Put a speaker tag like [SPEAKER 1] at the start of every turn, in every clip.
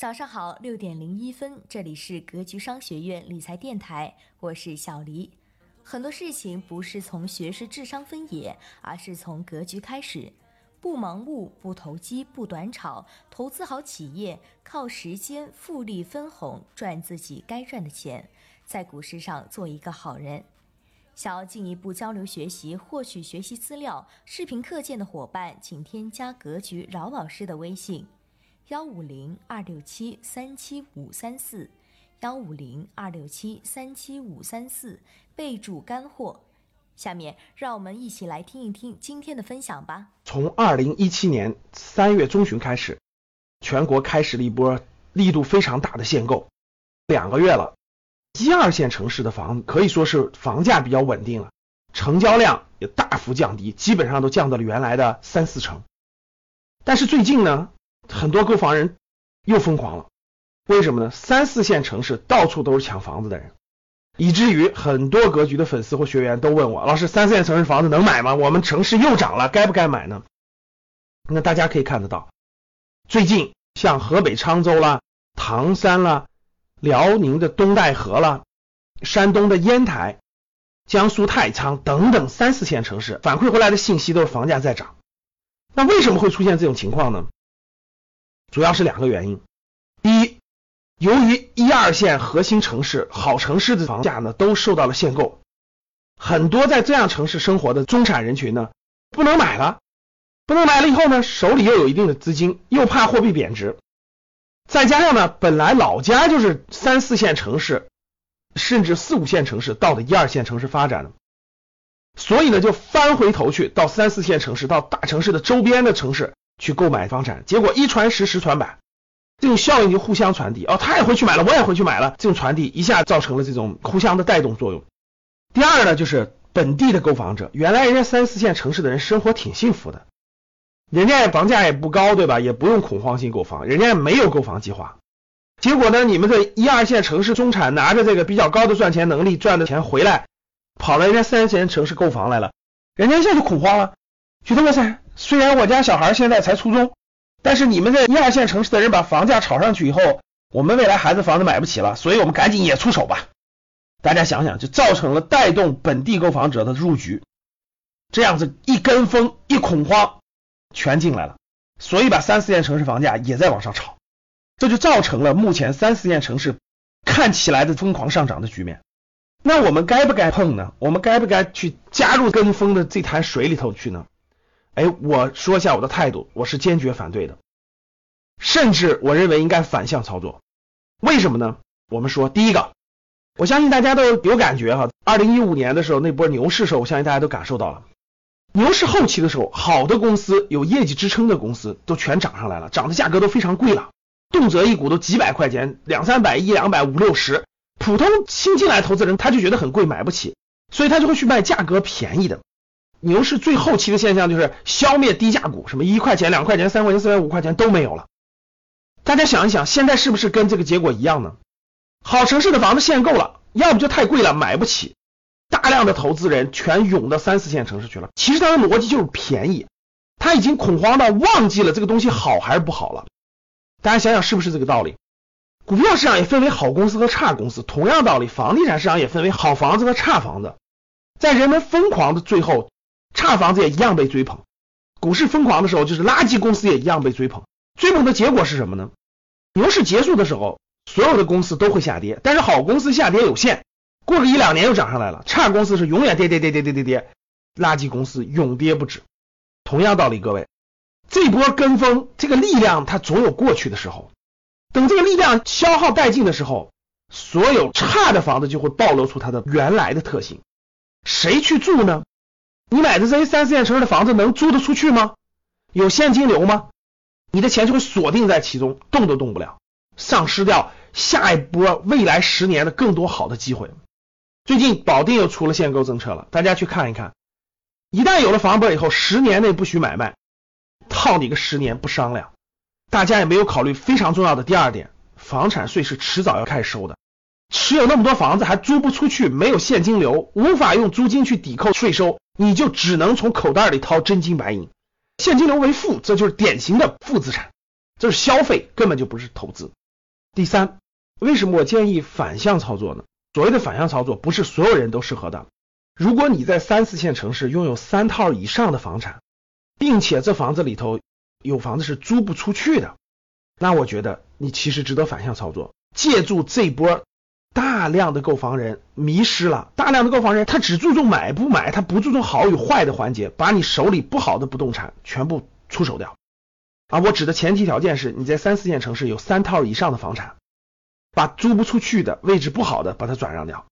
[SPEAKER 1] 早上好，六点零一分，这里是格局商学院理财电台，我是小黎。很多事情不是从学识智商分野，而是从格局开始。不盲目，不投机，不短炒，投资好企业，靠时间复利分红赚自己该赚的钱，在股市上做一个好人。想要进一步交流学习，获取学习资料、视频课件的伙伴，请添加格局饶老师的微信。幺五零二六七三七五三四，幺五零二六七三七五三四，备注干货。下面让我们一起来听一听今天的分享吧。
[SPEAKER 2] 从二零一七年三月中旬开始，全国开始了一波力度非常大的限购，两个月了，一二线城市的房可以说是房价比较稳定了，成交量也大幅降低，基本上都降到了原来的三四成。但是最近呢？很多购房人又疯狂了，为什么呢？三四线城市到处都是抢房子的人，以至于很多格局的粉丝或学员都问我：老师，三四线城市房子能买吗？我们城市又涨了，该不该买呢？那大家可以看得到，最近像河北沧州啦、唐山啦、辽宁的东戴河啦、山东的烟台、江苏太仓等等三四线城市反馈回来的信息都是房价在涨。那为什么会出现这种情况呢？主要是两个原因，第一，由于一二线核心城市、好城市的房价呢都受到了限购，很多在这样城市生活的中产人群呢不能买了，不能买了以后呢手里又有一定的资金，又怕货币贬值，再加上呢本来老家就是三四线城市，甚至四五线城市到的一二线城市发展的，所以呢就翻回头去到三四线城市、到大城市的周边的城市。去购买房产，结果一传十，十传百，这种效应就互相传递。哦，他也回去买了，我也回去买了，这种传递一下造成了这种互相的带动作用。第二呢，就是本地的购房者，原来人家三四线城市的人生活挺幸福的，人家房价也不高，对吧？也不用恐慌性购房，人家没有购房计划。结果呢，你们这一二线城市中产拿着这个比较高的赚钱能力赚的钱回来，跑到人家三四线城市购房来了，人家一下就恐慌了，觉得哇塞。虽然我家小孩现在才初中，但是你们在一二线城市的人把房价炒上去以后，我们未来孩子房子买不起了，所以我们赶紧也出手吧。大家想想，就造成了带动本地购房者的入局，这样子一跟风一恐慌，全进来了，所以把三四线城市房价也在往上炒，这就造成了目前三四线城市看起来的疯狂上涨的局面。那我们该不该碰呢？我们该不该去加入跟风的这潭水里头去呢？哎，我说一下我的态度，我是坚决反对的，甚至我认为应该反向操作。为什么呢？我们说，第一个，我相信大家都有感觉哈，二零一五年的时候那波牛市时候，我相信大家都感受到了，牛市后期的时候，好的公司有业绩支撑的公司都全涨上来了，涨的价格都非常贵了，动辄一股都几百块钱，两三百、一两百、五六十，普通新进来投资人他就觉得很贵，买不起，所以他就会去卖价格便宜的。牛市最后期的现象就是消灭低价股，什么一块钱、两块钱、三块钱、四块五块钱都没有了。大家想一想，现在是不是跟这个结果一样呢？好城市的房子限购了，要不就太贵了买不起，大量的投资人全涌到三四线城市去了。其实它的逻辑就是便宜，他已经恐慌到忘记了这个东西好还是不好了。大家想想是不是这个道理？股票市场也分为好公司和差公司，同样道理，房地产市场也分为好房子和差房子，在人们疯狂的最后。差房子也一样被追捧，股市疯狂的时候，就是垃圾公司也一样被追捧。追捧的结果是什么呢？牛市结束的时候，所有的公司都会下跌，但是好公司下跌有限，过个一两年又涨上来了。差公司是永远跌跌跌跌跌跌跌，垃圾公司永跌不止。同样道理，各位，这波跟风这个力量它总有过去的时候，等这个力量消耗殆尽的时候，所有差的房子就会暴露出它的原来的特性。谁去住呢？你买的这些三四线城市的房子能租得出去吗？有现金流吗？你的钱就会锁定在其中，动都动不了，丧失掉下一波未来十年的更多好的机会。最近保定又出了限购政策了，大家去看一看。一旦有了房本以后，十年内不许买卖，套你个十年不商量。大家也没有考虑非常重要的第二点，房产税是迟早要开始收的。持有那么多房子还租不出去，没有现金流，无法用租金去抵扣税收。你就只能从口袋里掏真金白银，现金流为负，这就是典型的负资产，这是消费，根本就不是投资。第三，为什么我建议反向操作呢？所谓的反向操作，不是所有人都适合的。如果你在三四线城市拥有三套以上的房产，并且这房子里头有房子是租不出去的，那我觉得你其实值得反向操作，借助这波大量的购房人迷失了，大量的购房人他只注重买不买，他不注重好与坏的环节，把你手里不好的不动产全部出手掉。啊，我指的前提条件是你在三四线城市有三套以上的房产，把租不出去的位置不好的把它转让掉。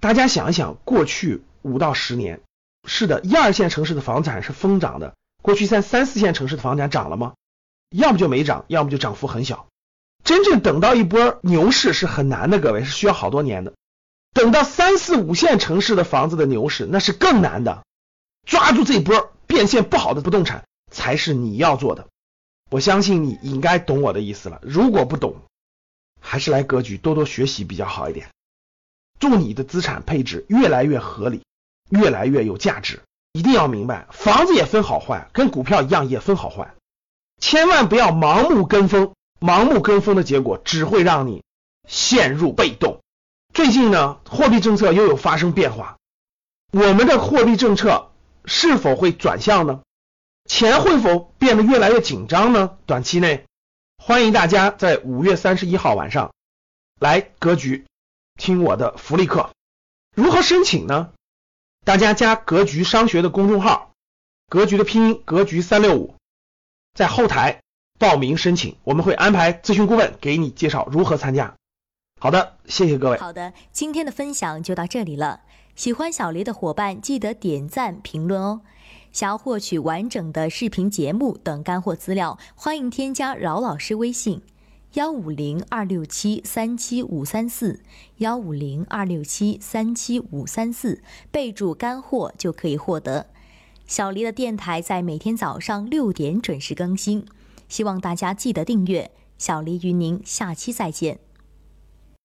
[SPEAKER 2] 大家想一想，过去五到十年，是的，一二线城市的房产是疯涨的。过去在三四线城市的房产涨了吗？要么就没涨，要么就涨幅很小。真正等到一波牛市是很难的，各位是需要好多年的。等到三四五线城市的房子的牛市，那是更难的。抓住这波变现不好的不动产，才是你要做的。我相信你应该懂我的意思了。如果不懂，还是来格局多多学习比较好一点。祝你的资产配置越来越合理，越来越有价值。一定要明白，房子也分好坏，跟股票一样也分好坏。千万不要盲目跟风，盲目跟风的结果只会让你陷入被动。最近呢，货币政策又有发生变化，我们的货币政策是否会转向呢？钱会否变得越来越紧张呢？短期内，欢迎大家在五月三十一号晚上来格局听我的福利课。如何申请呢？大家加格局商学的公众号，格局的拼音格局三六五，在后台报名申请，我们会安排咨询顾问给你介绍如何参加。好的，谢谢各位。
[SPEAKER 1] 好的，今天的分享就到这里了。喜欢小黎的伙伴记得点赞评论哦。想要获取完整的视频节目等干货资料，欢迎添加饶老师微信：幺五零二六七三七五三四，幺五零二六七三七五三四，备注干货就可以获得。小黎的电台在每天早上六点准时更新，希望大家记得订阅。小黎与您下期再见。